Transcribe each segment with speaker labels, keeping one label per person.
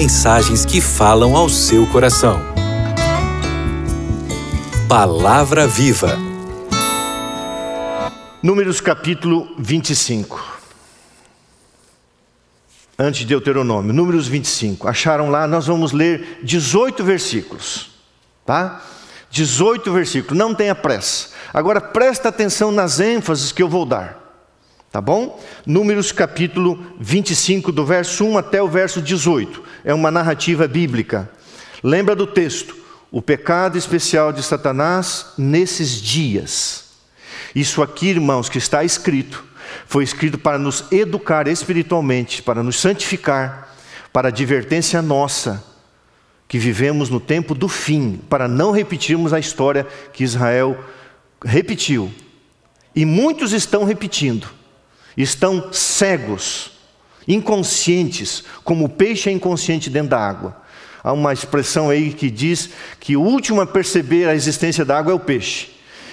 Speaker 1: mensagens que falam ao seu coração. Palavra Viva.
Speaker 2: Números capítulo 25. Antes de Deuteronômio, Números 25. Acharam lá? Nós vamos ler 18 versículos. Tá? 18 versículos. Não tenha pressa. Agora presta atenção nas ênfases que eu vou dar. Tá bom? Números capítulo 25, do verso 1 até o verso 18. É uma narrativa bíblica. Lembra do texto? O pecado especial de Satanás nesses dias. Isso aqui, irmãos, que está escrito, foi escrito para nos educar espiritualmente, para nos santificar, para advertência nossa, que vivemos no tempo do fim, para não repetirmos a história que Israel repetiu. E muitos estão repetindo estão cegos, inconscientes, como o peixe é inconsciente dentro da água. Há uma expressão aí que diz que o último a perceber a existência da água é o peixe.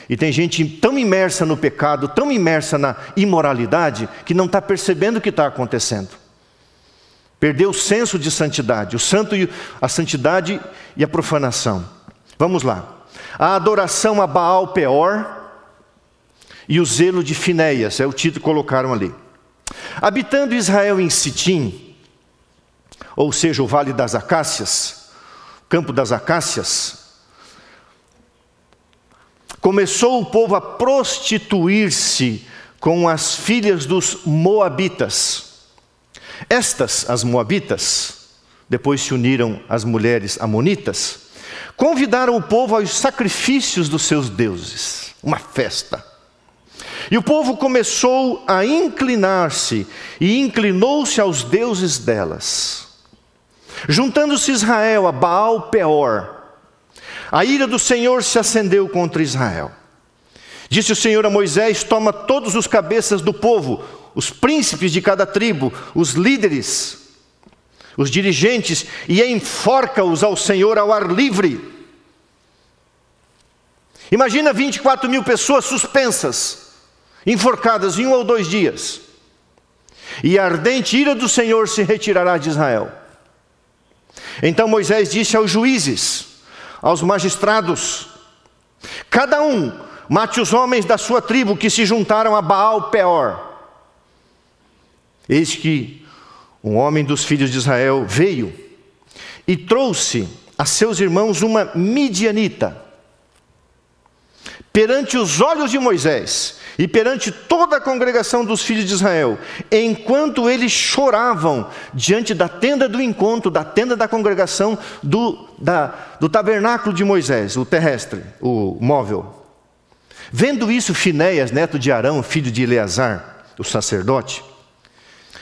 Speaker 2: E tem gente tão imersa no pecado, tão imersa na imoralidade, que não está percebendo o que está acontecendo. Perdeu o senso de santidade, o santo e a santidade e a profanação. Vamos lá. A adoração a Baal Peor, e o zelo de Finéias, é o título que colocaram ali. Habitando Israel em Sitim, ou seja, o Vale das Acácias, Campo das Acácias, começou o povo a prostituir-se com as filhas dos Moabitas. Estas, as Moabitas, depois se uniram às mulheres amonitas, convidaram o povo aos sacrifícios dos seus deuses, uma festa. E o povo começou a inclinar-se e inclinou-se aos deuses delas. Juntando-se Israel a Baal Peor, a ira do Senhor se acendeu contra Israel. Disse o Senhor a Moisés: Toma todos os cabeças do povo, os príncipes de cada tribo, os líderes, os dirigentes, e enforca-os ao Senhor ao ar livre. Imagina 24 mil pessoas suspensas enforcadas em um ou dois dias. E a ardente ira do Senhor se retirará de Israel. Então Moisés disse aos juízes, aos magistrados: Cada um mate os homens da sua tribo que se juntaram a Baal Peor. Eis que um homem dos filhos de Israel veio e trouxe a seus irmãos uma midianita. Perante os olhos de Moisés, e perante toda a congregação dos filhos de Israel, enquanto eles choravam diante da tenda do encontro, da tenda da congregação do, da, do tabernáculo de Moisés, o terrestre, o móvel. Vendo isso, Finéias, neto de Arão, filho de Eleazar, o sacerdote,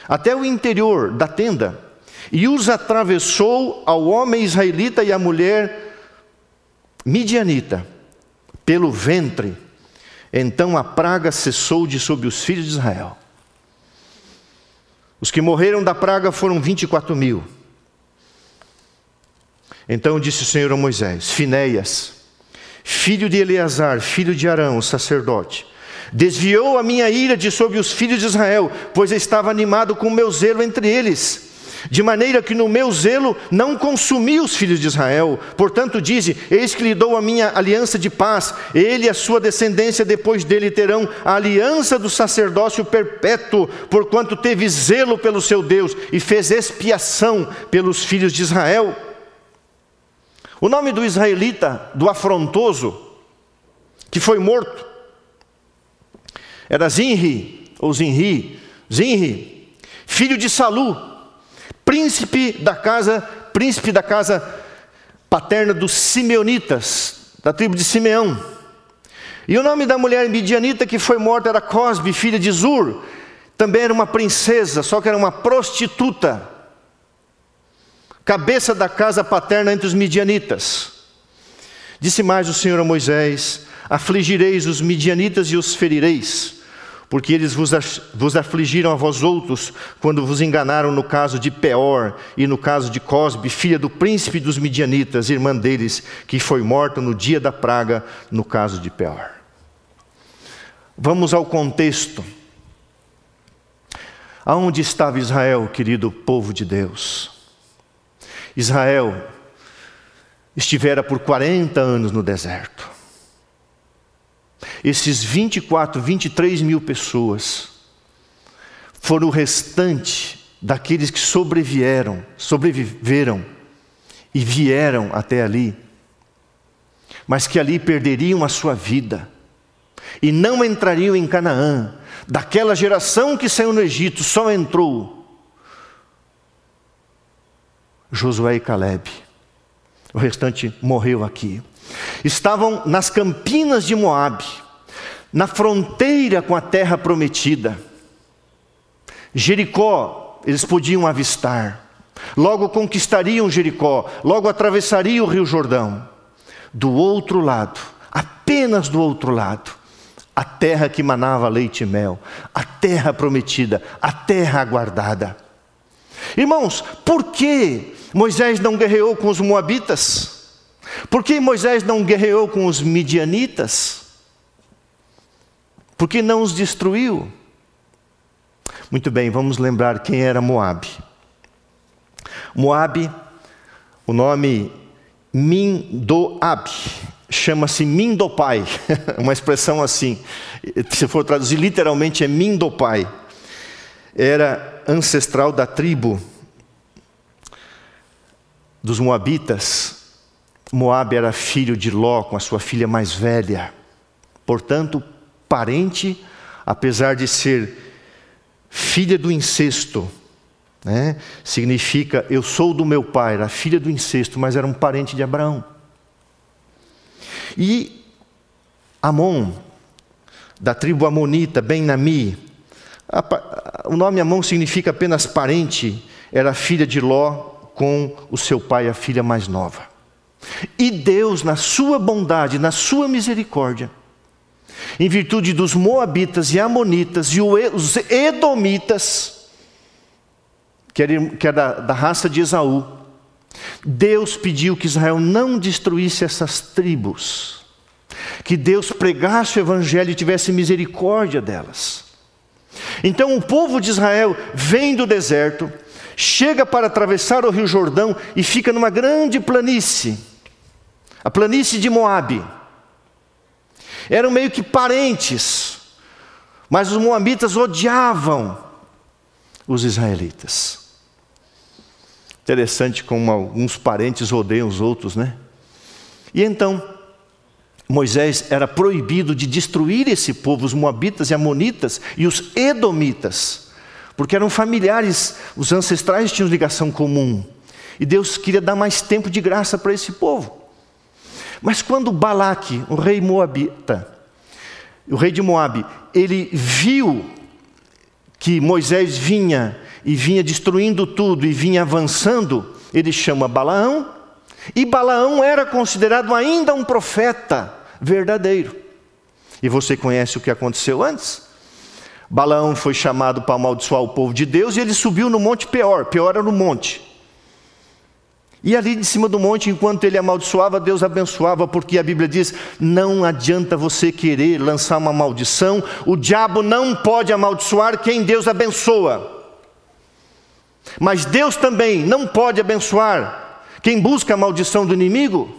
Speaker 2: até o interior da tenda, e os atravessou ao homem israelita e à mulher midianita, pelo ventre, então a praga cessou de sobre os filhos de Israel. Os que morreram da praga foram 24 mil. Então disse o Senhor a Moisés: Finéias, filho de Eleazar, filho de Arão, sacerdote, desviou a minha ira de sobre os filhos de Israel, pois estava animado com o meu zelo entre eles de maneira que no meu zelo não consumi os filhos de Israel. Portanto, dize: Eis que lhe dou a minha aliança de paz, ele e a sua descendência depois dele terão a aliança do sacerdócio perpétuo, porquanto teve zelo pelo seu Deus e fez expiação pelos filhos de Israel. O nome do israelita, do afrontoso, que foi morto, era Zinri, ou Zinri, Zinri, filho de Salu príncipe da casa, príncipe da casa paterna dos Simeonitas, da tribo de Simeão. E o nome da mulher midianita que foi morta era Cosbe, filha de Zur. Também era uma princesa, só que era uma prostituta. Cabeça da casa paterna entre os midianitas. Disse mais o Senhor a Moisés: Afligireis os midianitas e os ferireis porque eles vos, afligiram a vós outros, quando vos enganaram no caso de Peor e no caso de Cosbe, filha do príncipe dos midianitas, irmã deles, que foi morta no dia da praga, no caso de Peor. Vamos ao contexto. Aonde estava Israel, querido povo de Deus? Israel estivera por 40 anos no deserto. Esses 24, 23 mil pessoas foram o restante daqueles que sobrevieram, sobreviveram e vieram até ali, mas que ali perderiam a sua vida e não entrariam em Canaã. Daquela geração que saiu no Egito, só entrou Josué e Caleb. O restante morreu aqui. Estavam nas campinas de Moabe, na fronteira com a terra prometida. Jericó, eles podiam avistar. Logo conquistariam Jericó, logo atravessariam o Rio Jordão. Do outro lado, apenas do outro lado, a terra que manava leite e mel, a terra prometida, a terra aguardada. Irmãos, por que Moisés não guerreou com os moabitas? Por que Moisés não guerreou com os midianitas? Por que não os destruiu? Muito bem, vamos lembrar quem era Moabe. Moabe, o nome Mindoab, chama-se Mindopai, uma expressão assim, se for traduzir literalmente é Mindopai. Era ancestral da tribo dos Moabitas. Moabe era filho de Ló com a sua filha mais velha. Portanto, parente, apesar de ser filha do incesto, né? significa eu sou do meu pai, era filha do incesto, mas era um parente de Abraão. E Amon, da tribo Amonita, Ben-Nami, o nome Amon significa apenas parente, era filha de Ló com o seu pai, a filha mais nova. E Deus, na sua bondade, na sua misericórdia, em virtude dos Moabitas e Amonitas e os Edomitas, que era, da raça de Esaú, Deus pediu que Israel não destruísse essas tribos, que Deus pregasse o Evangelho e tivesse misericórdia delas. Então o povo de Israel vem do deserto, chega para atravessar o Rio Jordão e fica numa grande planície, a planície de Moabe. Eram meio que parentes, mas os moabitas odiavam os israelitas. Interessante como alguns parentes odeiam os outros, né? E então, Moisés era proibido de destruir esse povo, os moabitas e amonitas e os edomitas, porque eram familiares, os ancestrais tinham ligação comum. E Deus queria dar mais tempo de graça para esse povo. Mas quando Balaque, o rei moabita, o rei de Moabe, ele viu que Moisés vinha e vinha destruindo tudo e vinha avançando, ele chama Balaão, e Balaão era considerado ainda um profeta verdadeiro. E você conhece o que aconteceu antes? Balaão foi chamado para amaldiçoar o povo de Deus e ele subiu no monte Peor, Peor era no monte. E ali de cima do monte, enquanto ele amaldiçoava, Deus abençoava, porque a Bíblia diz: não adianta você querer lançar uma maldição, o diabo não pode amaldiçoar quem Deus abençoa. Mas Deus também não pode abençoar quem busca a maldição do inimigo.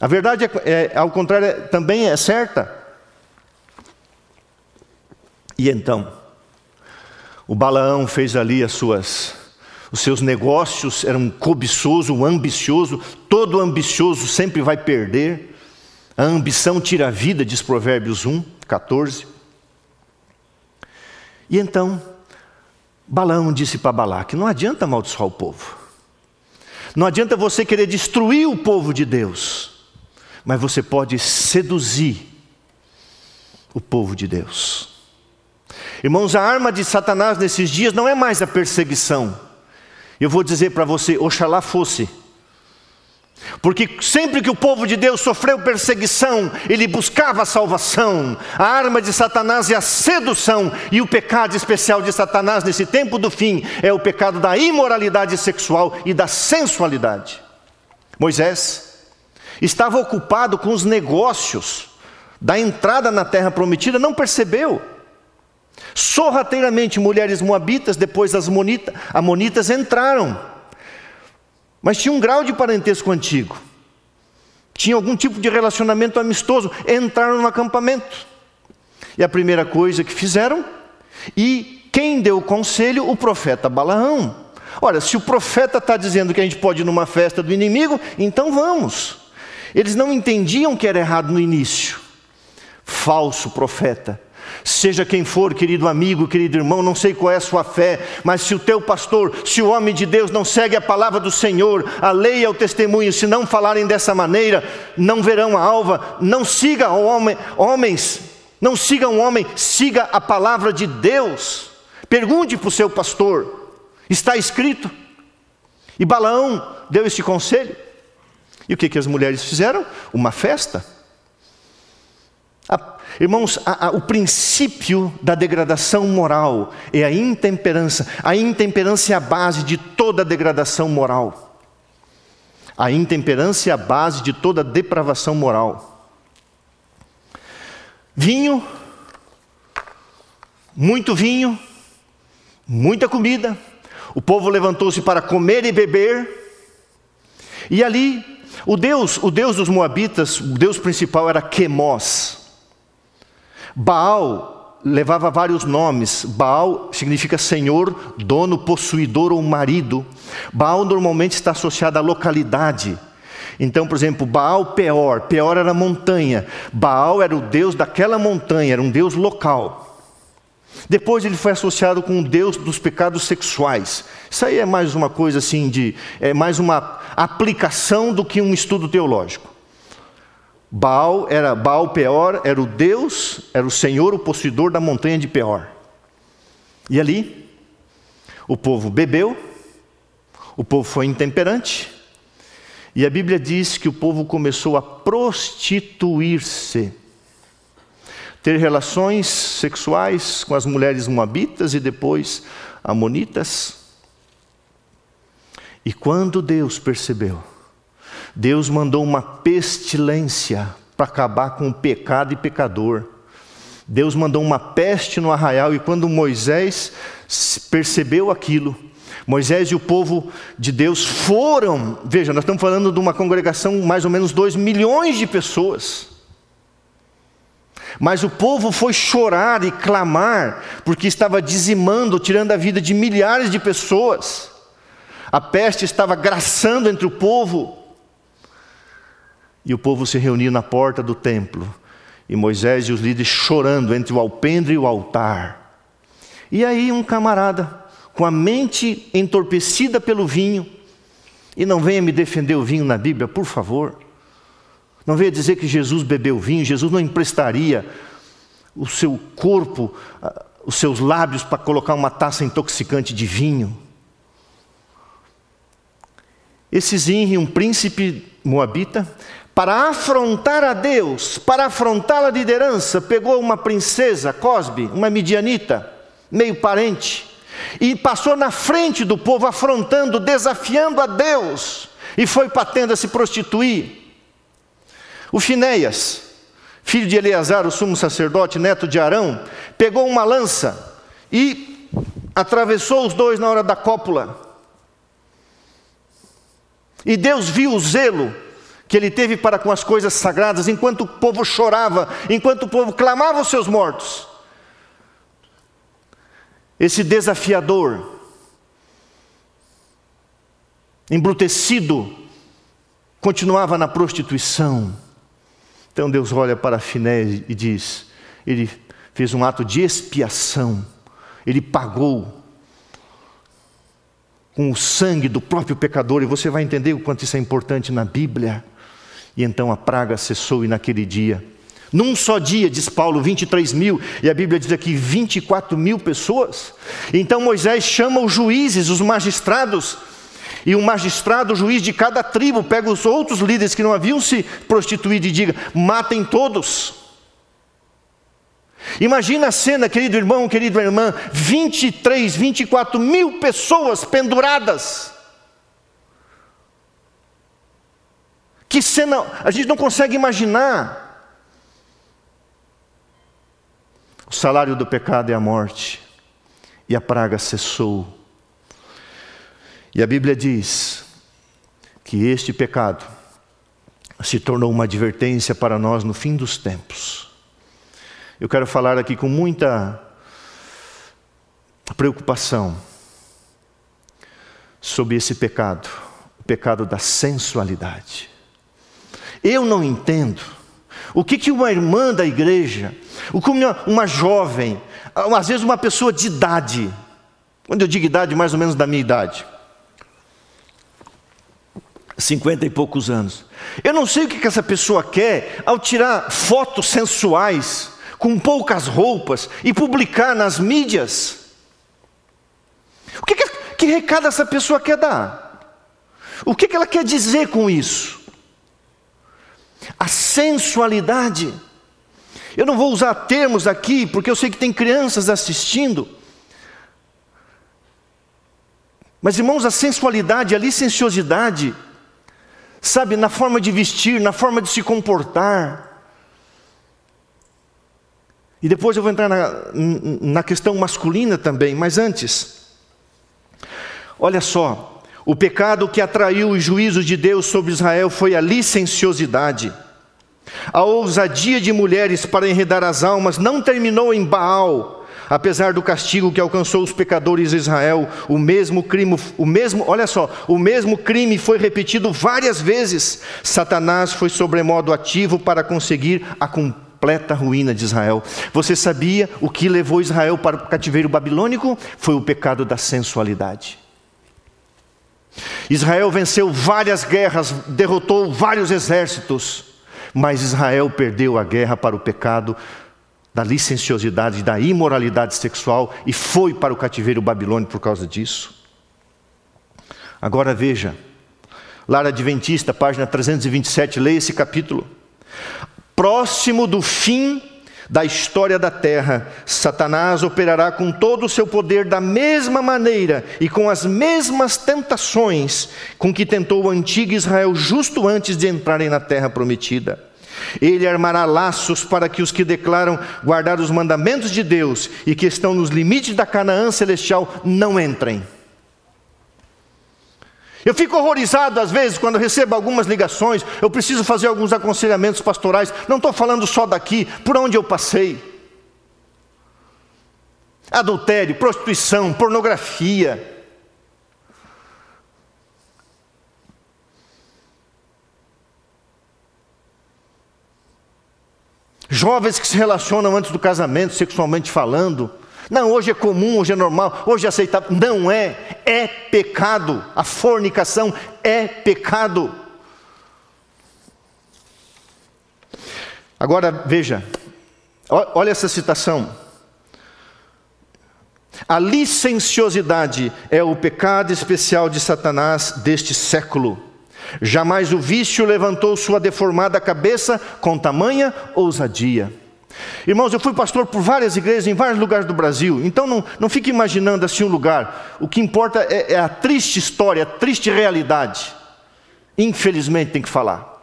Speaker 2: A verdade, é, é ao contrário, é, também é certa. E então, o Balaão fez ali as suas, os seus negócios, era um cobiçoso, ambicioso, todo ambicioso sempre vai perder. A ambição tira a vida, diz Provérbios 1, 14. E então, Balaão disse para Balaque: não adianta amaldiçoar o povo, não adianta você querer destruir o povo de Deus mas você pode seduzir o povo de Deus. Irmãos, a arma de Satanás nesses dias não é mais a perseguição. Eu vou dizer para você, oxalá fosse. Porque sempre que o povo de Deus sofreu perseguição, ele buscava a salvação. A arma de Satanás é a sedução, e o pecado especial de Satanás nesse tempo do fim é o pecado da imoralidade sexual e da sensualidade. Moisés estava ocupado com os negócios da entrada na terra prometida, não percebeu. Sorrateiramente, mulheres moabitas, depois as amonitas entraram. mas tinha um grau de parentesco antigo. Tinha algum tipo de relacionamento amistoso, entraram no acampamento. E a primeira coisa que fizeram, e quem deu o conselho? O profeta Balaão. Olha, se o profeta está dizendo que a gente pode ir numa festa do inimigo, então vamos. Eles não entendiam que era errado no início. Falso profeta. Seja quem for, querido amigo, querido irmão, não sei qual é a sua fé, mas se o teu pastor, se o homem de Deus não segue a palavra do Senhor, a lei e o testemunho, se não falarem dessa maneira, não verão a alva, não siga homem, homens, não siga um homem, siga a palavra de Deus. Pergunte para o seu pastor, está escrito. E Balaão deu esse conselho. E o que, que as mulheres fizeram? Uma festa. A, irmãos, a, a, o princípio da degradação moral é a intemperança. A intemperança é a base de toda degradação moral. A intemperança é a base de toda depravação moral. Vinho, muito vinho, muita comida. O povo levantou-se para comer e beber. E ali o Deus, o Deus dos Moabitas, o Deus principal era Quemós. Baal levava vários nomes. Baal significa senhor, dono, possuidor ou marido. Baal normalmente está associado à localidade. Então, por exemplo, Baal Peor, Peor era montanha. Baal era o deus daquela montanha, era um deus local. Depois ele foi associado com o Deus dos pecados sexuais. Isso aí é mais uma coisa assim de, é mais uma aplicação do que um estudo teológico. Baal era Baal Peor, era o Deus, era o Senhor, o possuidor da montanha de Peor. E ali o povo bebeu, o povo foi intemperante, e a Bíblia diz que o povo começou a prostituir-se ter relações sexuais com as mulheres moabitas e depois amonitas. E quando Deus percebeu, Deus mandou uma pestilência para acabar com o pecado e pecador. Deus mandou uma peste no arraial, e quando Moisés percebeu aquilo, Moisés e o povo de Deus foram, veja, nós estamos falando de uma congregação mais ou menos 2 milhões de pessoas. Mas o povo foi chorar e clamar, porque estava dizimando, tirando a vida de milhares de pessoas. A peste estava graçando entre o povo. E o povo se reuniu na porta do templo. E Moisés e os líderes chorando entre o alpendre e o altar. E aí, um camarada, com a mente entorpecida pelo vinho, e não venha me defender o vinho na Bíblia, por favor. Não venha dizer que Jesus bebeu vinho, Jesus não emprestaria o seu corpo, os seus lábios para colocar uma taça intoxicante de vinho. Esse Zinri, um príncipe moabita, para afrontar a Deus, para afrontar a liderança, pegou uma princesa, Cosbe, uma midianita, meio parente, e passou na frente do povo, afrontando, desafiando a Deus, e foi para a tenda se prostituir. O Finéias, filho de Eleazar, o sumo sacerdote, neto de Arão, pegou uma lança e atravessou os dois na hora da cópula. E Deus viu o zelo que ele teve para com as coisas sagradas, enquanto o povo chorava, enquanto o povo clamava os seus mortos. Esse desafiador, embrutecido, continuava na prostituição. Então Deus olha para Finé e diz: ele fez um ato de expiação, ele pagou com o sangue do próprio pecador, e você vai entender o quanto isso é importante na Bíblia. E então a praga cessou e naquele dia, num só dia, diz Paulo, 23 mil, e a Bíblia diz aqui 24 mil pessoas. Então Moisés chama os juízes, os magistrados, e um magistrado, o juiz de cada tribo, pega os outros líderes que não haviam se prostituído e diga: matem todos. Imagina a cena, querido irmão, querida irmã: 23, 24 mil pessoas penduradas. Que cena, a gente não consegue imaginar. O salário do pecado é a morte, e a praga cessou. E a Bíblia diz que este pecado se tornou uma advertência para nós no fim dos tempos. Eu quero falar aqui com muita preocupação sobre esse pecado, o pecado da sensualidade. Eu não entendo o que, que uma irmã da igreja, o que uma, jovem, às vezes uma pessoa de idade, quando eu digo idade, mais ou menos da minha idade, cinquenta e poucos anos. Eu não sei o que, que essa pessoa quer ao tirar fotos sensuais, com poucas roupas, e publicar nas mídias. O que, que, que recado essa pessoa quer dar? O que, que ela quer dizer com isso? A sensualidade. Eu não vou usar termos aqui, porque eu sei que tem crianças assistindo. Mas, irmãos, a sensualidade, a licenciosidade, sabe, na forma de vestir, na forma de se comportar. E depois eu vou entrar na, na questão masculina também, mas antes, olha só, o pecado que atraiu os juízos de Deus sobre Israel foi a licenciosidade. A ousadia de mulheres para enredar as almas não terminou em Baal, Apesar do castigo que alcançou os pecadores de Israel, o mesmo crime, o mesmo, olha só, o mesmo crime foi repetido várias vezes. Satanás foi sobremodo ativo para conseguir a completa ruína de Israel. Você sabia o que levou Israel para o cativeiro babilônico? Foi o pecado da sensualidade. Israel venceu várias guerras, derrotou vários exércitos, mas Israel perdeu a guerra para o pecado da licenciosidade, da imoralidade sexual e foi para o cativeiro babilônico por causa disso. Agora veja, Lara Adventista, página 327, leia esse capítulo. Próximo do fim da história da terra, Satanás operará com todo o seu poder da mesma maneira e com as mesmas tentações com que tentou o antigo Israel justo antes de entrarem na terra prometida. Ele armará laços para que os que declaram guardar os mandamentos de Deus e que estão nos limites da Canaã celestial não entrem. Eu fico horrorizado às vezes quando recebo algumas ligações, eu preciso fazer alguns aconselhamentos pastorais, não estou falando só daqui, por onde eu passei. Adultério, prostituição, pornografia, Jovens que se relacionam antes do casamento, sexualmente falando. Não, hoje é comum, hoje é normal, hoje é aceitável. Não é, é pecado. A fornicação é pecado. Agora veja, olha essa citação. A licenciosidade é o pecado especial de Satanás deste século. Jamais o vício levantou sua deformada cabeça com tamanha ousadia. Irmãos, eu fui pastor por várias igrejas em vários lugares do Brasil, então não, não fique imaginando assim um lugar. O que importa é, é a triste história, a triste realidade. Infelizmente tem que falar.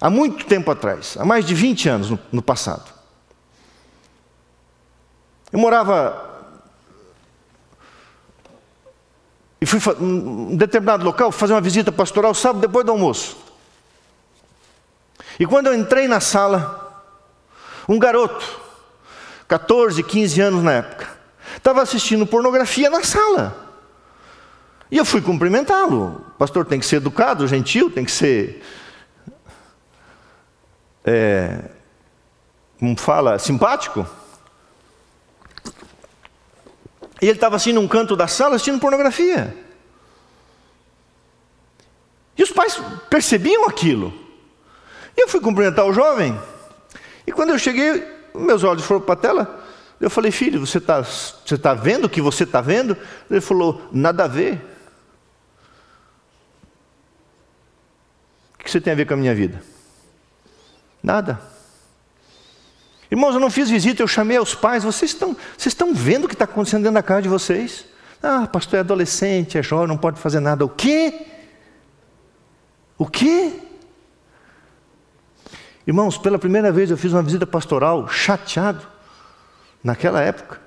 Speaker 2: Há muito tempo atrás, há mais de 20 anos no, no passado, eu morava e fui um determinado local fazer uma visita pastoral sábado depois do almoço. E quando eu entrei na sala, um garoto, 14, 15 anos na época, estava assistindo pornografia na sala. E eu fui cumprimentá-lo. O pastor tem que ser educado, gentil, tem que ser. É, como fala? Simpático. E ele estava assim num canto da sala assistindo pornografia. E os pais percebiam aquilo. E eu fui cumprimentar o jovem. E quando eu cheguei, meus olhos foram para a tela. Eu falei, filho, você está você tá vendo o que você está vendo? Ele falou, nada a ver. O que você tem a ver com a minha vida? Nada. Irmãos, eu não fiz visita, eu chamei aos pais. Vocês estão, vocês estão vendo o que está acontecendo dentro da casa de vocês? Ah, pastor é adolescente, é jovem, não pode fazer nada. O quê? O quê? Irmãos, pela primeira vez eu fiz uma visita pastoral chateado, naquela época.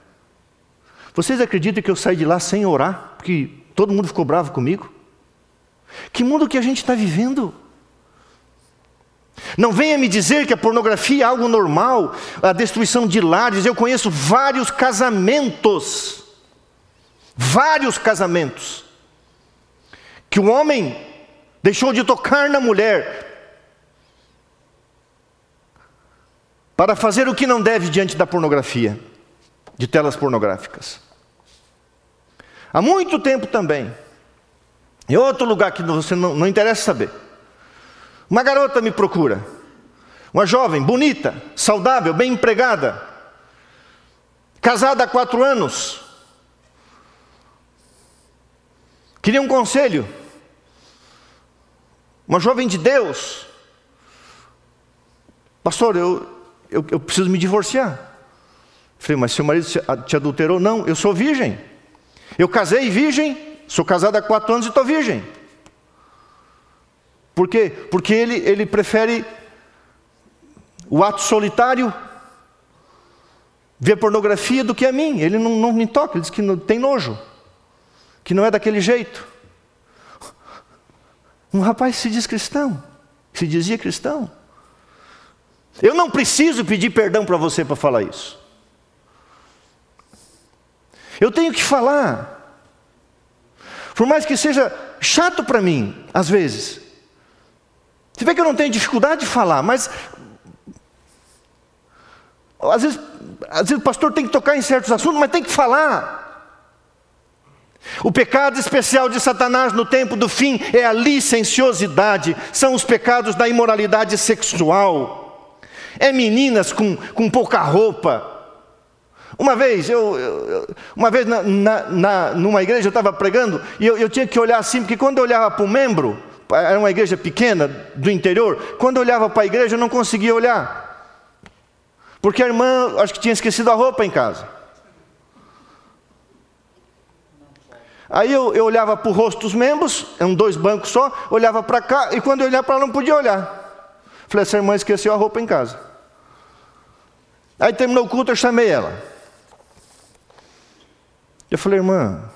Speaker 2: Vocês acreditam que eu saí de lá sem orar, porque todo mundo ficou bravo comigo? Que mundo que a gente está vivendo? Não venha me dizer que a pornografia é algo normal, a destruição de lares. Eu conheço vários casamentos, vários casamentos, que o homem deixou de tocar na mulher para fazer o que não deve diante da pornografia, de telas pornográficas. Há muito tempo também, em outro lugar que você não, não interessa saber, uma garota me procura, uma jovem, bonita, saudável, bem empregada, casada há quatro anos, queria um conselho, uma jovem de Deus, pastor, eu, eu, eu preciso me divorciar. Falei, mas seu marido te adulterou? Não, eu sou virgem. Eu casei virgem, sou casado há quatro anos e estou virgem. Por quê? Porque ele, ele prefere o ato solitário, ver pornografia, do que a mim. Ele não, não me toca, ele diz que não, tem nojo, que não é daquele jeito. Um rapaz se diz cristão, se dizia cristão. Eu não preciso pedir perdão para você para falar isso. Eu tenho que falar. Por mais que seja chato para mim, às vezes. Você vê que eu não tenho dificuldade de falar, mas às vezes, às vezes o pastor tem que tocar em certos assuntos, mas tem que falar. O pecado especial de Satanás no tempo do fim é a licenciosidade, são os pecados da imoralidade sexual é meninas com, com pouca roupa. Uma vez, eu, eu uma vez na, na, na, numa igreja eu estava pregando e eu, eu tinha que olhar assim, porque quando eu olhava para o membro, era uma igreja pequena do interior, quando eu olhava para a igreja eu não conseguia olhar. Porque a irmã, acho que tinha esquecido a roupa em casa. Aí eu, eu olhava para o rosto dos membros, eram dois bancos só, olhava para cá, e quando eu olhava para lá não podia olhar. Falei, essa irmã esqueceu a roupa em casa. Aí terminou o culto, eu chamei ela. Eu falei, irmã,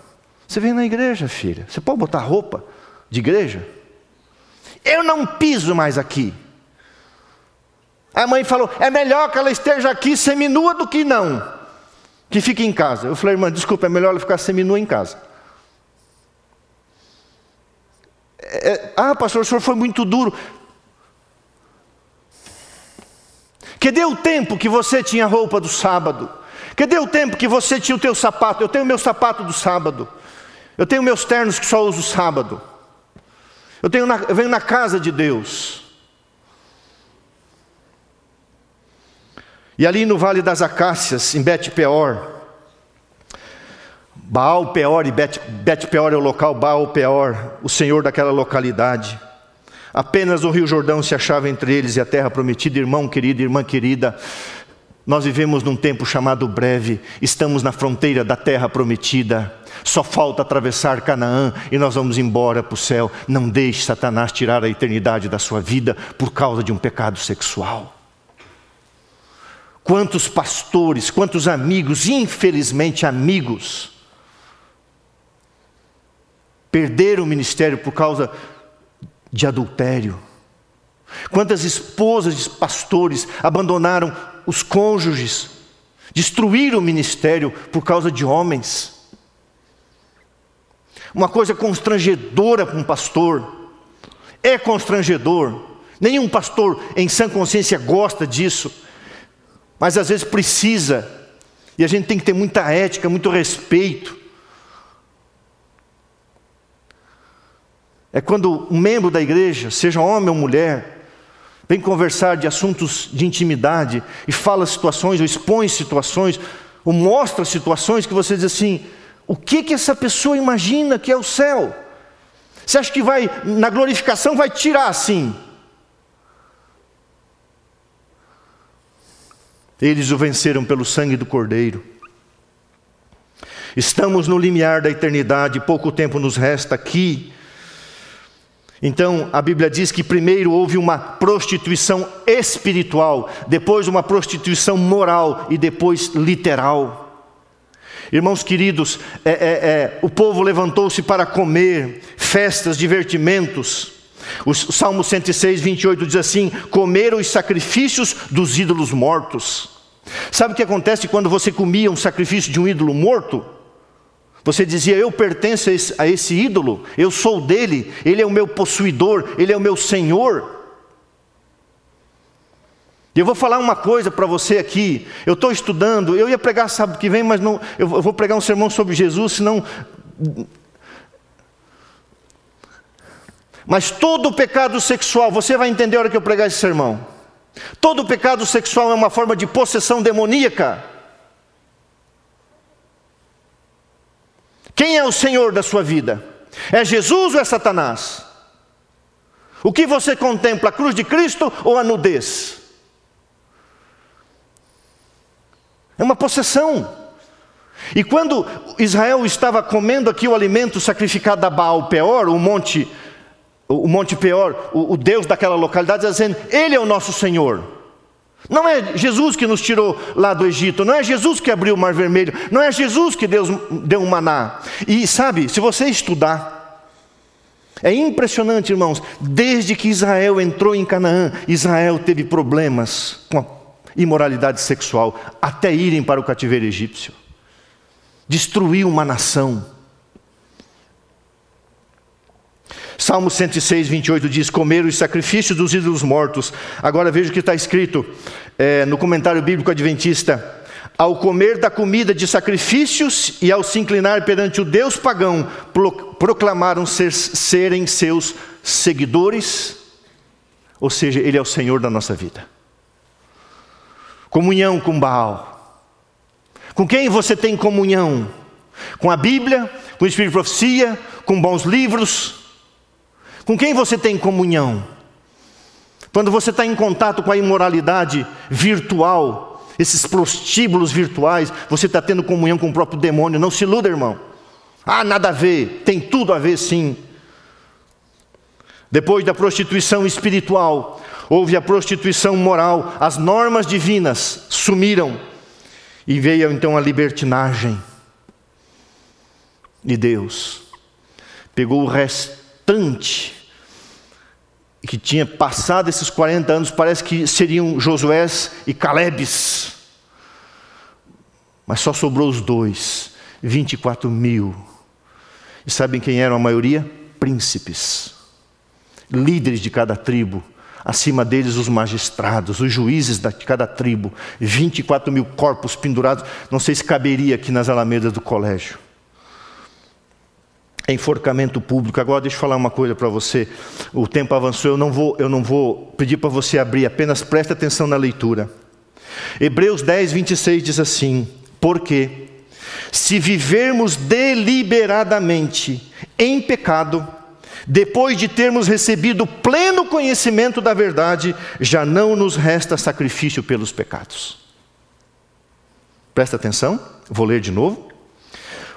Speaker 2: você vem na igreja, filha. Você pode botar roupa de igreja? Eu não piso mais aqui. A mãe falou: é melhor que ela esteja aqui seminua do que não, que fique em casa. Eu falei, irmã, desculpa, é melhor ela ficar seminua em casa. É, é ah, pastor, o senhor foi muito duro. Cadê o tempo que você tinha roupa do sábado? Cadê o tempo que você tinha o teu sapato? Eu tenho o meu sapato do sábado. Eu tenho meus ternos que só uso sábado. Eu, tenho na, eu venho na casa de Deus. E ali no Vale das Acácias, em Bet Peor, Baal Peor e Bet, Bet Peor é o local, Baal Peor, o senhor daquela localidade. Apenas o Rio Jordão se achava entre eles e a terra prometida, irmão querido, irmã querida. Nós vivemos num tempo chamado breve, estamos na fronteira da terra prometida. Só falta atravessar Canaã e nós vamos embora para o céu. Não deixe Satanás tirar a eternidade da sua vida por causa de um pecado sexual. Quantos pastores, quantos amigos, infelizmente amigos, perderam o ministério por causa de adultério. Quantas esposas de pastores abandonaram os cônjuges, destruíram o ministério por causa de homens. Uma coisa constrangedora para um pastor, é constrangedor. Nenhum pastor em sã consciência gosta disso, mas às vezes precisa, e a gente tem que ter muita ética, muito respeito. É quando um membro da igreja, seja homem ou mulher, vem conversar de assuntos de intimidade e fala situações, ou expõe situações, ou mostra situações que você diz assim: o que que essa pessoa imagina que é o céu? Você acha que vai, na glorificação, vai tirar assim? Eles o venceram pelo sangue do Cordeiro. Estamos no limiar da eternidade, pouco tempo nos resta aqui. Então, a Bíblia diz que primeiro houve uma prostituição espiritual, depois uma prostituição moral e depois literal. Irmãos queridos, é, é, é, o povo levantou-se para comer, festas, divertimentos. O Salmo 106, 28 diz assim: comer os sacrifícios dos ídolos mortos. Sabe o que acontece quando você comia um sacrifício de um ídolo morto? Você dizia, eu pertenço a esse, ídolo, eu sou dele, ele é o meu possuidor, ele é o meu senhor. E eu vou falar uma coisa para você aqui. Eu estou estudando, eu ia pregar sábado que vem, mas não, eu vou pregar um sermão sobre Jesus, senão. Mas todo pecado sexual, você vai entender a hora que eu pregar esse sermão. Todo pecado sexual é uma forma de possessão demoníaca. Quem é o Senhor da sua vida? É Jesus ou é Satanás? O que você contempla, a cruz de Cristo ou a nudez? É uma possessão. E quando Israel estava comendo aqui o alimento sacrificado a Baal Peor, o monte, o monte Peor, o, o Deus daquela localidade, dizendo: Ele é o nosso Senhor. Não é Jesus que nos tirou lá do Egito, não é Jesus que abriu o Mar Vermelho, não é Jesus que Deus deu um maná. E sabe, se você estudar, é impressionante, irmãos, desde que Israel entrou em Canaã, Israel teve problemas com a imoralidade sexual, até irem para o cativeiro egípcio. Destruiu uma nação. Salmo 106, 28 diz: Comer os sacrifícios dos ídolos mortos. Agora veja o que está escrito é, no comentário bíblico adventista. Ao comer da comida de sacrifícios e ao se inclinar perante o Deus pagão, proclamaram ser, serem seus seguidores, ou seja, Ele é o Senhor da nossa vida comunhão com Baal. Com quem você tem comunhão? Com a Bíblia, com o Espírito de Profecia, com bons livros? Com quem você tem comunhão? Quando você está em contato com a imoralidade virtual, esses prostíbulos virtuais, você está tendo comunhão com o próprio demônio. Não se iluda, irmão. Ah, nada a ver. Tem tudo a ver, sim. Depois da prostituição espiritual, houve a prostituição moral, as normas divinas sumiram e veio então a libertinagem. E Deus pegou o restante que tinha passado esses 40 anos, parece que seriam Josués e Calebes, mas só sobrou os dois, 24 mil. E sabem quem eram a maioria? Príncipes, líderes de cada tribo, acima deles os magistrados, os juízes de cada tribo, 24 mil corpos pendurados, não sei se caberia aqui nas alamedas do colégio. Enforcamento público. Agora deixa eu falar uma coisa para você. O tempo avançou, eu não vou, eu não vou pedir para você abrir, apenas preste atenção na leitura. Hebreus 10, 26 diz assim: Porque se vivermos deliberadamente em pecado, depois de termos recebido pleno conhecimento da verdade, já não nos resta sacrifício pelos pecados. Presta atenção, vou ler de novo.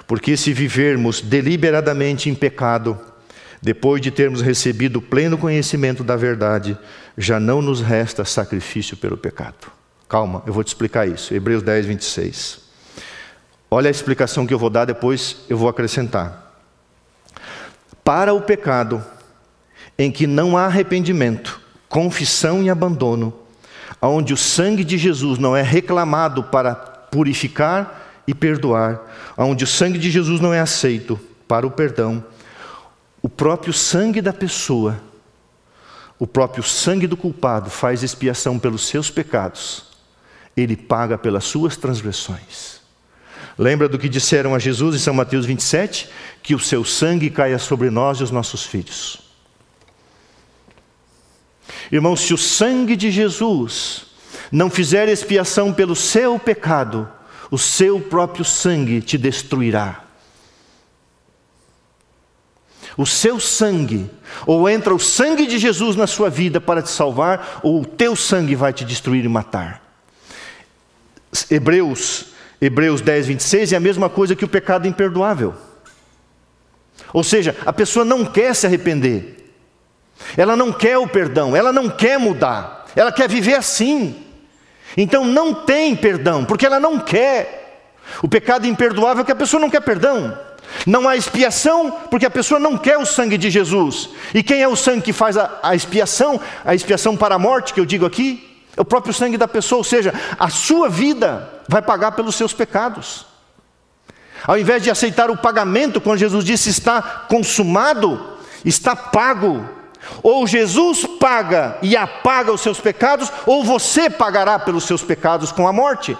Speaker 2: Porque se vivermos deliberadamente em pecado, depois de termos recebido pleno conhecimento da verdade, já não nos resta sacrifício pelo pecado. Calma, eu vou te explicar isso. Hebreus 10, 26. Olha a explicação que eu vou dar, depois eu vou acrescentar para o pecado em que não há arrependimento, confissão e abandono, onde o sangue de Jesus não é reclamado para purificar e perdoar, onde o sangue de Jesus não é aceito para o perdão, o próprio sangue da pessoa, o próprio sangue do culpado faz expiação pelos seus pecados, ele paga pelas suas transgressões. Lembra do que disseram a Jesus em São Mateus 27? Que o seu sangue caia sobre nós e os nossos filhos. Irmão, se o sangue de Jesus não fizer expiação pelo seu pecado, o seu próprio sangue te destruirá. O seu sangue, ou entra o sangue de Jesus na sua vida para te salvar, ou o teu sangue vai te destruir e matar. Hebreus Hebreus 10, 26 é a mesma coisa que o pecado imperdoável. Ou seja, a pessoa não quer se arrepender, ela não quer o perdão, ela não quer mudar, ela quer viver assim. Então não tem perdão, porque ela não quer. O pecado imperdoável é que a pessoa não quer perdão. Não há expiação porque a pessoa não quer o sangue de Jesus. E quem é o sangue que faz a, a expiação? A expiação para a morte, que eu digo aqui? É o próprio sangue da pessoa, ou seja, a sua vida vai pagar pelos seus pecados. Ao invés de aceitar o pagamento, quando Jesus disse está consumado, está pago. Ou Jesus paga e apaga os seus pecados, ou você pagará pelos seus pecados com a morte.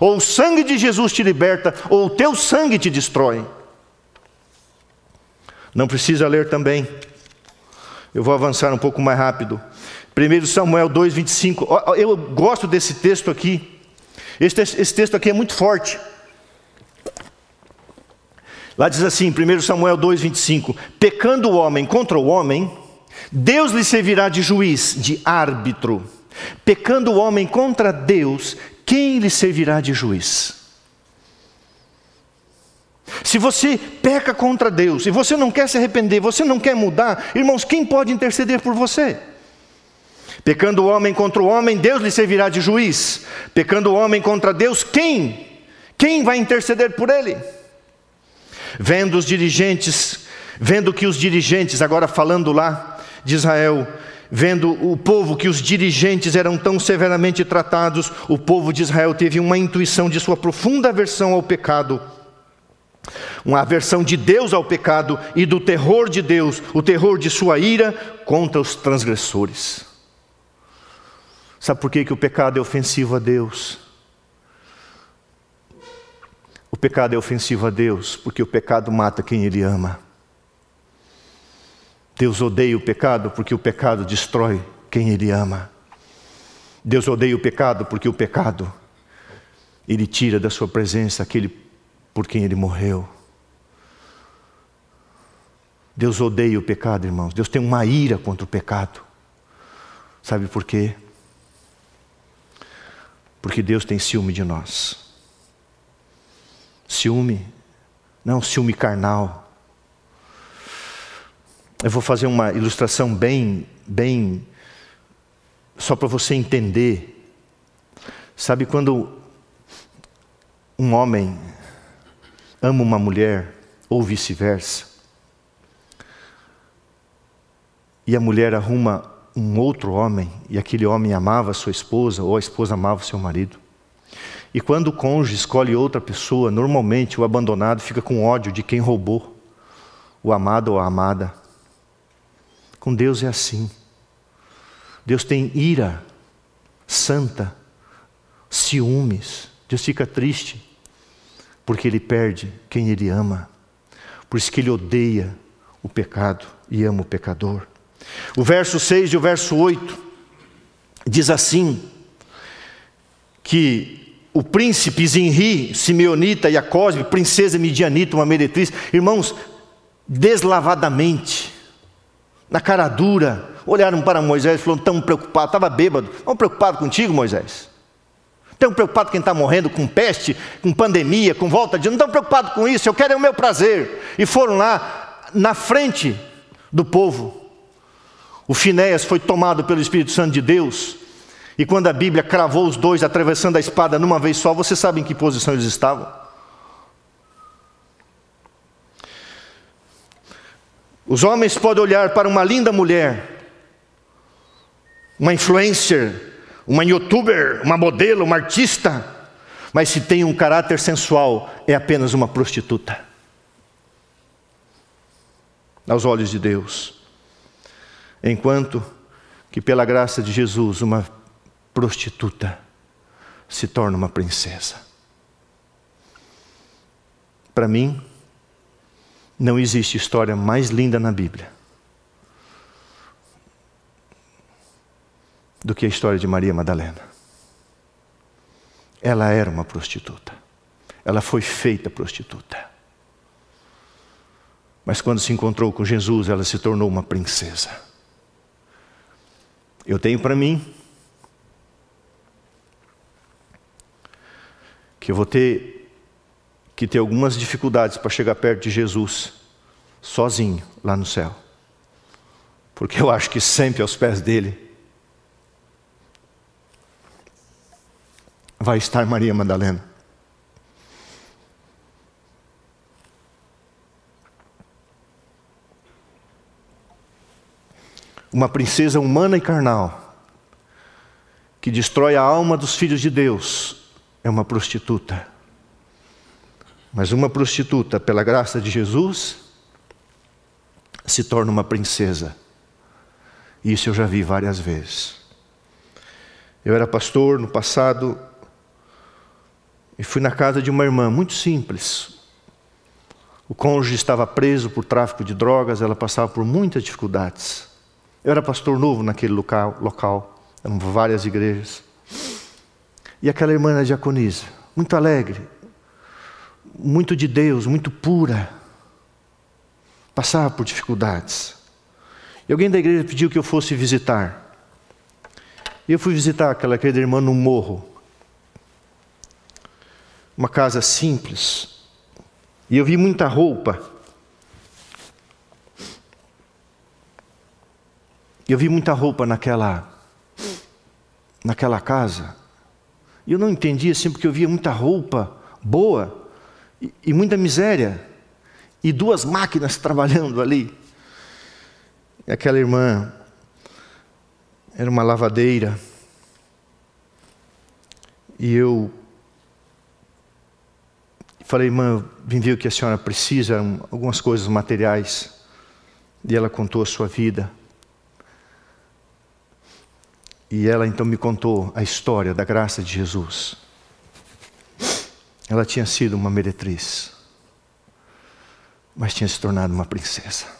Speaker 2: Ou o sangue de Jesus te liberta, ou o teu sangue te destrói. Não precisa ler também. Eu vou avançar um pouco mais rápido. 1 Samuel 2,25. Eu gosto desse texto aqui. Esse, esse texto aqui é muito forte. Lá diz assim, 1 Samuel 2,25: Pecando o homem contra o homem, Deus lhe servirá de juiz, de árbitro. Pecando o homem contra Deus, quem lhe servirá de juiz? Se você peca contra Deus e você não quer se arrepender, você não quer mudar, irmãos, quem pode interceder por você? Pecando o homem contra o homem, Deus lhe servirá de juiz. Pecando o homem contra Deus, quem? Quem vai interceder por ele? Vendo os dirigentes, vendo que os dirigentes, agora falando lá de Israel, Vendo o povo que os dirigentes eram tão severamente tratados, o povo de Israel teve uma intuição de sua profunda aversão ao pecado, uma aversão de Deus ao pecado e do terror de Deus, o terror de sua ira contra os transgressores. Sabe por que, que o pecado é ofensivo a Deus? O pecado é ofensivo a Deus porque o pecado mata quem Ele ama. Deus odeia o pecado porque o pecado destrói quem Ele ama. Deus odeia o pecado porque o pecado Ele tira da sua presença aquele por quem Ele morreu. Deus odeia o pecado, irmãos. Deus tem uma ira contra o pecado. Sabe por quê? Porque Deus tem ciúme de nós. Ciúme, não ciúme carnal, eu vou fazer uma ilustração bem, bem, só para você entender. Sabe quando um homem ama uma mulher, ou vice-versa, e a mulher arruma um outro homem, e aquele homem amava sua esposa, ou a esposa amava seu marido. E quando o cônjuge escolhe outra pessoa, normalmente o abandonado fica com ódio de quem roubou o amado ou a amada. Com Deus é assim. Deus tem ira santa, ciúmes. Deus fica triste porque ele perde quem ele ama. Por isso que ele odeia o pecado e ama o pecador. O verso 6 e o verso 8 diz assim: que o príncipe Zinri, Simeonita e a Cosme, princesa midianita, uma meretriz, irmãos, deslavadamente, na cara dura, olharam para Moisés e falaram: tão preocupado, estava bêbado, estão preocupado contigo, Moisés? Estão preocupado quem está morrendo com peste, com pandemia, com volta de. Não estão preocupados com isso, eu quero é o meu prazer. E foram lá, na frente do povo. O Finéias foi tomado pelo Espírito Santo de Deus. E quando a Bíblia cravou os dois atravessando a espada numa vez só, você sabe em que posição eles estavam? Os homens podem olhar para uma linda mulher, uma influencer, uma youtuber, uma modelo, uma artista, mas se tem um caráter sensual, é apenas uma prostituta. Aos olhos de Deus. Enquanto que, pela graça de Jesus, uma prostituta se torna uma princesa. Para mim, não existe história mais linda na Bíblia do que a história de Maria Madalena. Ela era uma prostituta. Ela foi feita prostituta. Mas quando se encontrou com Jesus, ela se tornou uma princesa. Eu tenho para mim que eu vou ter que tem algumas dificuldades para chegar perto de Jesus, sozinho, lá no céu. Porque eu acho que sempre aos pés dele vai estar Maria Madalena. Uma princesa humana e carnal que destrói a alma dos filhos de Deus é uma prostituta mas uma prostituta, pela graça de Jesus, se torna uma princesa. Isso eu já vi várias vezes. Eu era pastor no passado e fui na casa de uma irmã muito simples. O cônjuge estava preso por tráfico de drogas, ela passava por muitas dificuldades. Eu era pastor novo naquele local, local eram várias igrejas. E aquela irmã era diaconisa, muito alegre, muito de Deus, muito pura. Passava por dificuldades. E alguém da igreja pediu que eu fosse visitar. E eu fui visitar aquela querida irmã no morro. Uma casa simples. E eu vi muita roupa. Eu vi muita roupa naquela naquela casa. E eu não entendia assim porque eu via muita roupa boa e, muita miséria e duas máquinas trabalhando ali. E aquela irmã era uma lavadeira. E eu falei, irmã, vim ver o que a senhora precisa, algumas coisas materiais. E ela contou a sua vida. E ela então me contou a história da graça de Jesus. Ela tinha sido uma meretriz, mas tinha se tornado uma princesa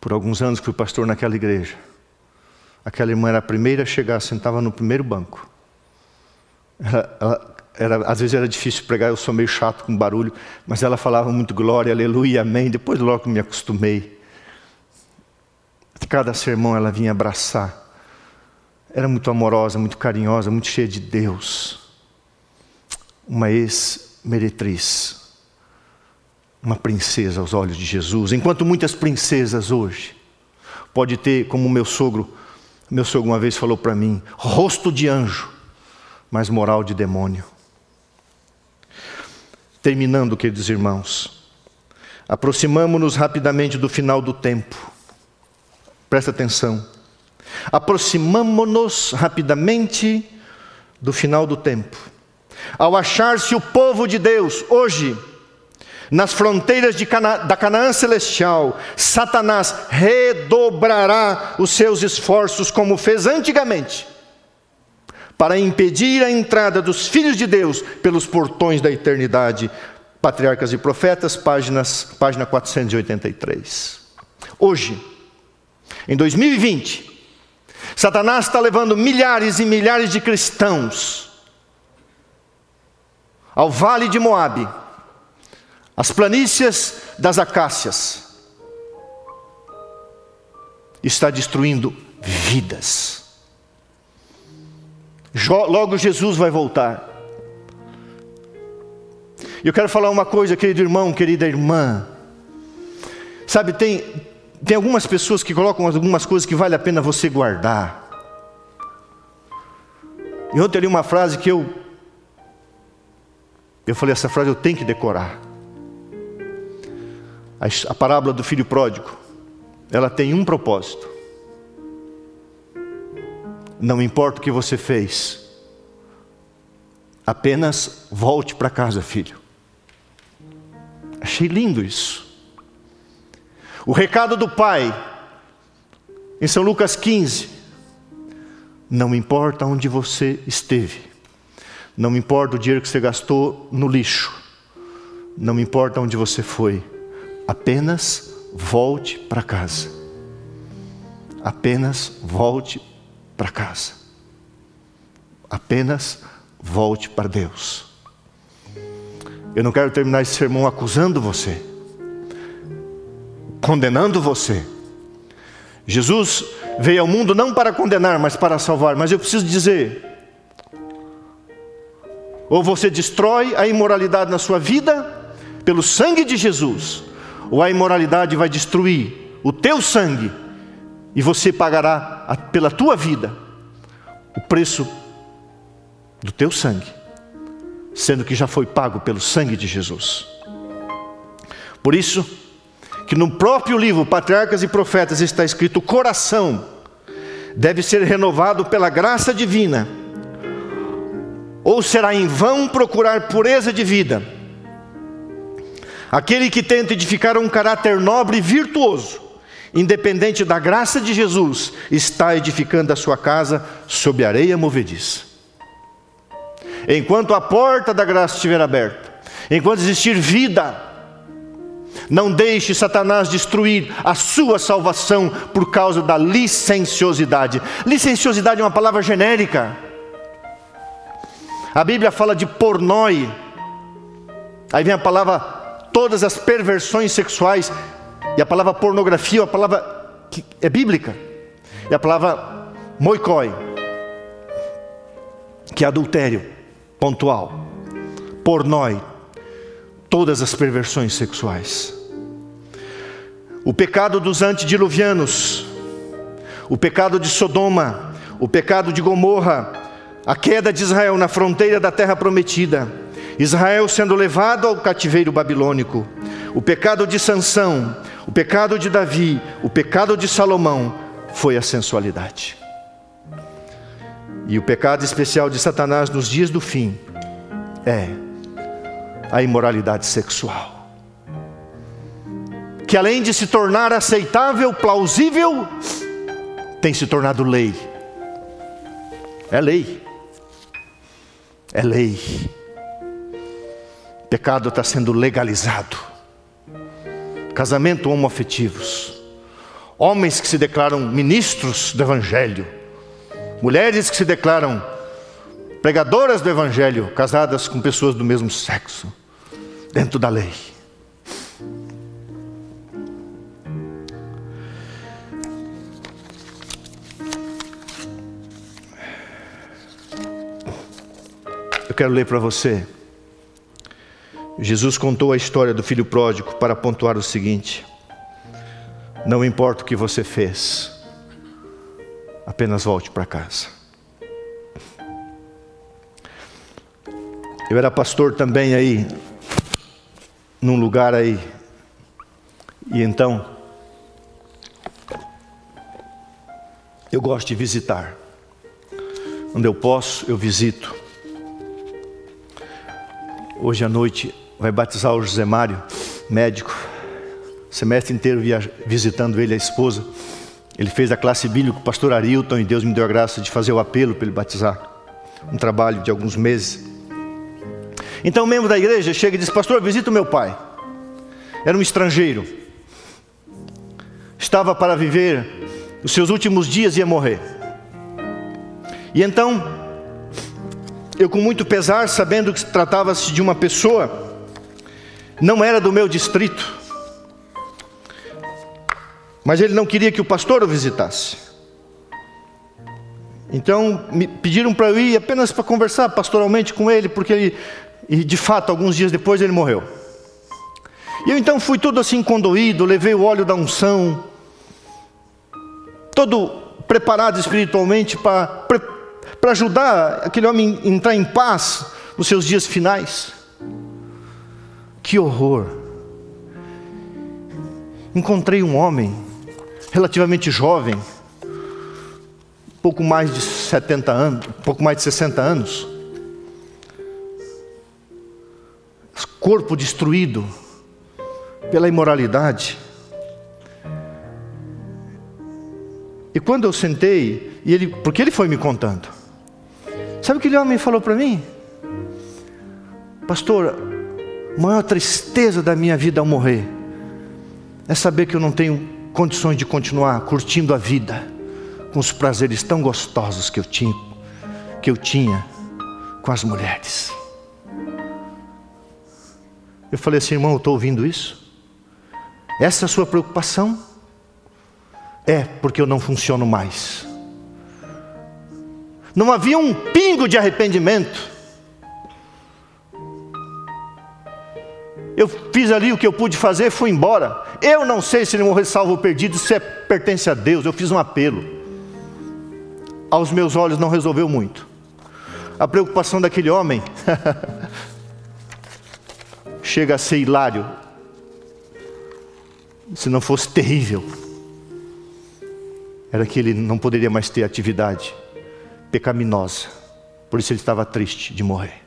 Speaker 2: por alguns anos fui pastor naquela igreja. Aquela irmã era a primeira a chegar, sentava no primeiro banco. Ela, ela, era, às vezes era difícil pregar, eu sou meio chato com barulho, mas ela falava muito glória, aleluia, amém. Depois logo me acostumei. Cada sermão ela vinha abraçar. Era muito amorosa, muito carinhosa, muito cheia de Deus. Uma ex-meretriz uma princesa aos olhos de Jesus, enquanto muitas princesas hoje pode ter, como meu sogro, meu sogro uma vez falou para mim, rosto de anjo, mas moral de demônio. Terminando, queridos irmãos, aproximamos-nos rapidamente do final do tempo. Presta atenção. Aproximamo-nos rapidamente do final do tempo. Ao achar-se o povo de Deus hoje nas fronteiras Cana da Canaã celestial, Satanás redobrará os seus esforços, como fez antigamente, para impedir a entrada dos filhos de Deus pelos portões da eternidade. Patriarcas e Profetas, páginas, página 483. Hoje, em 2020, Satanás está levando milhares e milhares de cristãos ao vale de Moabe as planícies das acácias, está destruindo vidas. Logo Jesus vai voltar. Eu quero falar uma coisa, querido irmão, querida irmã. Sabe, tem, tem algumas pessoas que colocam algumas coisas que vale a pena você guardar. E ontem eu li uma frase que eu. Eu falei, essa frase eu tenho que decorar. A, parábola do filho pródigo, ela tem um propósito. Não importa o que você fez, apenas volte para casa, filho. Achei lindo isso. O recado do pai, em São Lucas 15, não importa onde você esteve, não importa o dinheiro que você gastou no lixo, não importa onde você foi, Apenas volte para casa. Apenas volte para casa. Apenas volte para Deus. Eu não quero terminar esse sermão acusando você, condenando você. Jesus veio ao mundo não para condenar, mas para salvar. Mas eu preciso dizer: ou você destrói a imoralidade na sua vida, pelo sangue de Jesus, ou a imoralidade vai destruir o teu sangue e você pagará pela tua vida o preço do teu sangue, sendo que já foi pago pelo sangue de Jesus. Por isso, que no próprio livro Patriarcas e Profetas está escrito: coração deve ser renovado pela graça divina, ou será em vão procurar pureza de vida. Aquele que tenta edificar um caráter nobre e virtuoso, independente da graça de Jesus, está edificando a sua casa sob areia movediça. Enquanto a porta da graça estiver aberta, enquanto existir vida, não deixe Satanás destruir a sua salvação por causa da licenciosidade. Licenciosidade é uma palavra genérica. A Bíblia fala de pornoi. Aí vem a palavra todas as perversões sexuais. E a palavra pornografia é uma palavra que é bíblica. E a palavra moicoi, que é adultério pontual. Pornoi, todas as perversões sexuais. O pecado dos antediluvianos, o pecado de Sodoma, o pecado de Gomorra, a queda de Israel na fronteira da terra prometida, Israel sendo levado ao cativeiro babilônico, o pecado de Sansão, o pecado de Davi, o pecado de Salomão foi a sensualidade. E o pecado especial de Satanás nos dias do fim é a imoralidade sexual. Que além de se tornar aceitável, plausível, tem se tornado lei. É lei. É lei. Pecado está sendo legalizado. Casamento homoafetivos. Homens que se declaram ministros do Evangelho. Mulheres que se declaram pregadoras do Evangelho, casadas com pessoas do mesmo sexo, dentro da lei. Quero ler para você. Jesus contou a história do filho pródigo para pontuar o seguinte: não importa o que você fez, apenas volte para casa. Eu era pastor também aí, num lugar aí. E então, eu gosto de visitar. Onde eu posso, eu visito. Hoje à noite vai batizar o José Mário, médico. Semestre inteiro via, visitando ele, a esposa. Ele fez a classe bíblica com o pastor Arilton e Deus me deu a graça de fazer o apelo para ele batizar. Um trabalho de alguns meses. Então o membro da igreja chega e diz: Pastor, visita o meu pai. Era um estrangeiro. Estava para viver os seus últimos dias e ia morrer. E então, eu com muito pesar, sabendo que tratava-se de uma pessoa, não era do meu distrito, mas ele não queria que o pastor o visitasse. Então me pediram para eu ir apenas para conversar pastoralmente com ele, porque ele e de fato, alguns dias depois ele morreu. E eu então fui todo assim condoído, levei o óleo da unção, todo preparado espiritualmente para, para ajudar aquele homem a entrar em paz nos seus dias finais. Que horror! Encontrei um homem relativamente jovem, pouco mais de 70 anos, pouco mais de 60 anos corpo destruído pela imoralidade. E quando eu sentei, e ele, porque ele foi me contando, sabe o que aquele homem falou para mim? Pastor, a maior tristeza da minha vida ao morrer é saber que eu não tenho condições de continuar curtindo a vida com os prazeres tão gostosos que eu tinha, que eu tinha com as mulheres. Eu falei assim, irmão, eu estou ouvindo isso? Essa é a sua preocupação? É, porque eu não funciono mais. Não havia um pingo de arrependimento. Eu fiz ali o que eu pude fazer, fui embora. Eu não sei se ele morrer salvo ou perdido, isso é, pertence a Deus. Eu fiz um apelo. Aos meus olhos não resolveu muito. A preocupação daquele homem chega a ser hilário. se não fosse terrível, era que ele não poderia mais ter atividade pecaminosa. Por isso ele estava triste de morrer.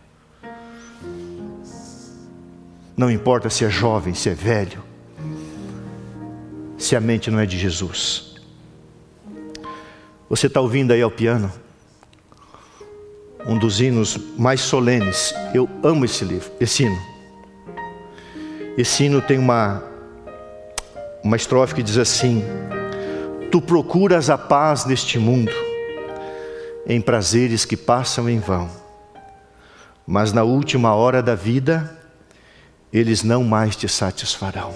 Speaker 2: Não importa se é jovem, se é velho, se a mente não é de Jesus. Você está ouvindo aí ao piano? Um dos hinos mais solenes. Eu amo esse livro, esse hino. Esse hino tem uma, uma estrofe que diz assim: Tu procuras a paz neste mundo, em prazeres que passam em vão, mas na última hora da vida, eles não mais te satisfarão.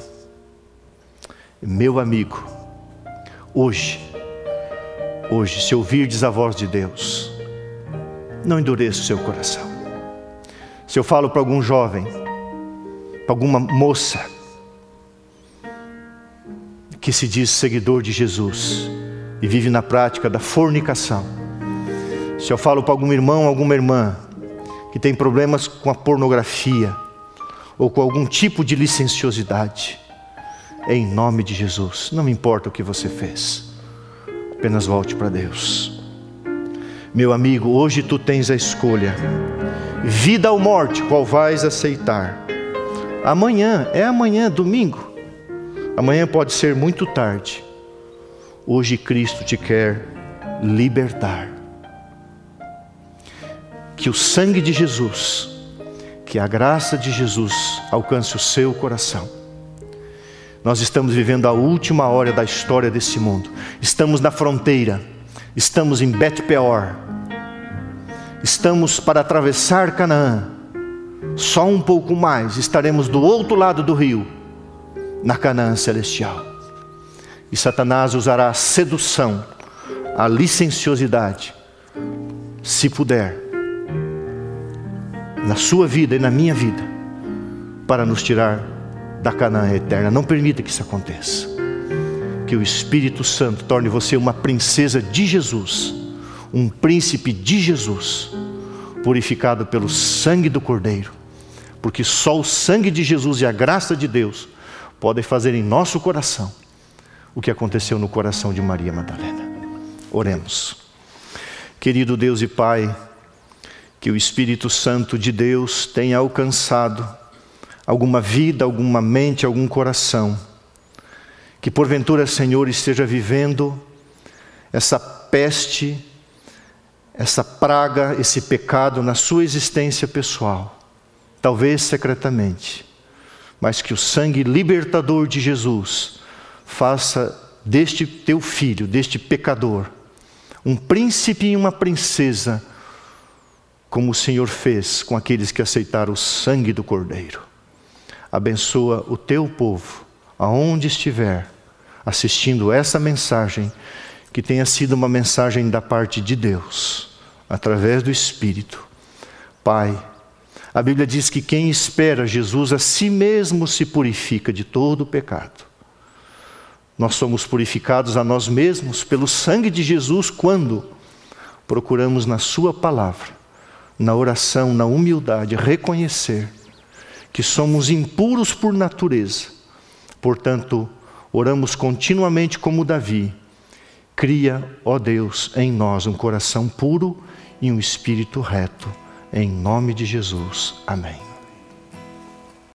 Speaker 2: Meu amigo, hoje, hoje, se ouvirdes a voz de Deus, não endureça o seu coração. Se eu falo para algum jovem, para alguma moça, que se diz seguidor de Jesus e vive na prática da fornicação, se eu falo para algum irmão, alguma irmã, que tem problemas com a pornografia, ou com algum tipo de licenciosidade, em nome de Jesus, não importa o que você fez, apenas volte para Deus. Meu amigo, hoje tu tens a escolha: vida ou morte, qual vais aceitar? Amanhã, é amanhã, domingo. Amanhã pode ser muito tarde. Hoje Cristo te quer libertar. Que o sangue de Jesus que a graça de Jesus alcance o seu coração. Nós estamos vivendo a última hora da história desse mundo. Estamos na fronteira. Estamos em Bet Peor. Estamos para atravessar Canaã. Só um pouco mais estaremos do outro lado do rio, na Canaã celestial. E Satanás usará a sedução, a licenciosidade, se puder, na sua vida e na minha vida, para nos tirar da Canaã eterna. Não permita que isso aconteça. Que o Espírito Santo torne você uma princesa de Jesus, um príncipe de Jesus, purificado pelo sangue do Cordeiro, porque só o sangue de Jesus e a graça de Deus podem fazer em nosso coração o que aconteceu no coração de Maria Madalena. Oremos. Querido Deus e Pai, que o Espírito Santo de Deus tenha alcançado alguma vida, alguma mente, algum coração, que porventura, Senhor, esteja vivendo essa peste, essa praga, esse pecado na sua existência pessoal, talvez secretamente, mas que o sangue libertador de Jesus faça deste teu filho, deste pecador, um príncipe e uma princesa como o Senhor fez com aqueles que aceitaram o sangue do Cordeiro. Abençoa o teu povo, aonde estiver, assistindo essa mensagem, que tenha sido uma mensagem da parte de Deus, através do Espírito. Pai, a Bíblia diz que quem espera Jesus a si mesmo se purifica de todo o pecado. Nós somos purificados a nós mesmos pelo sangue de Jesus quando procuramos na Sua palavra na oração, na humildade, reconhecer que somos impuros por natureza. Portanto, oramos continuamente como Davi. Cria, ó Deus, em nós um coração puro e um espírito reto. Em nome de Jesus. Amém.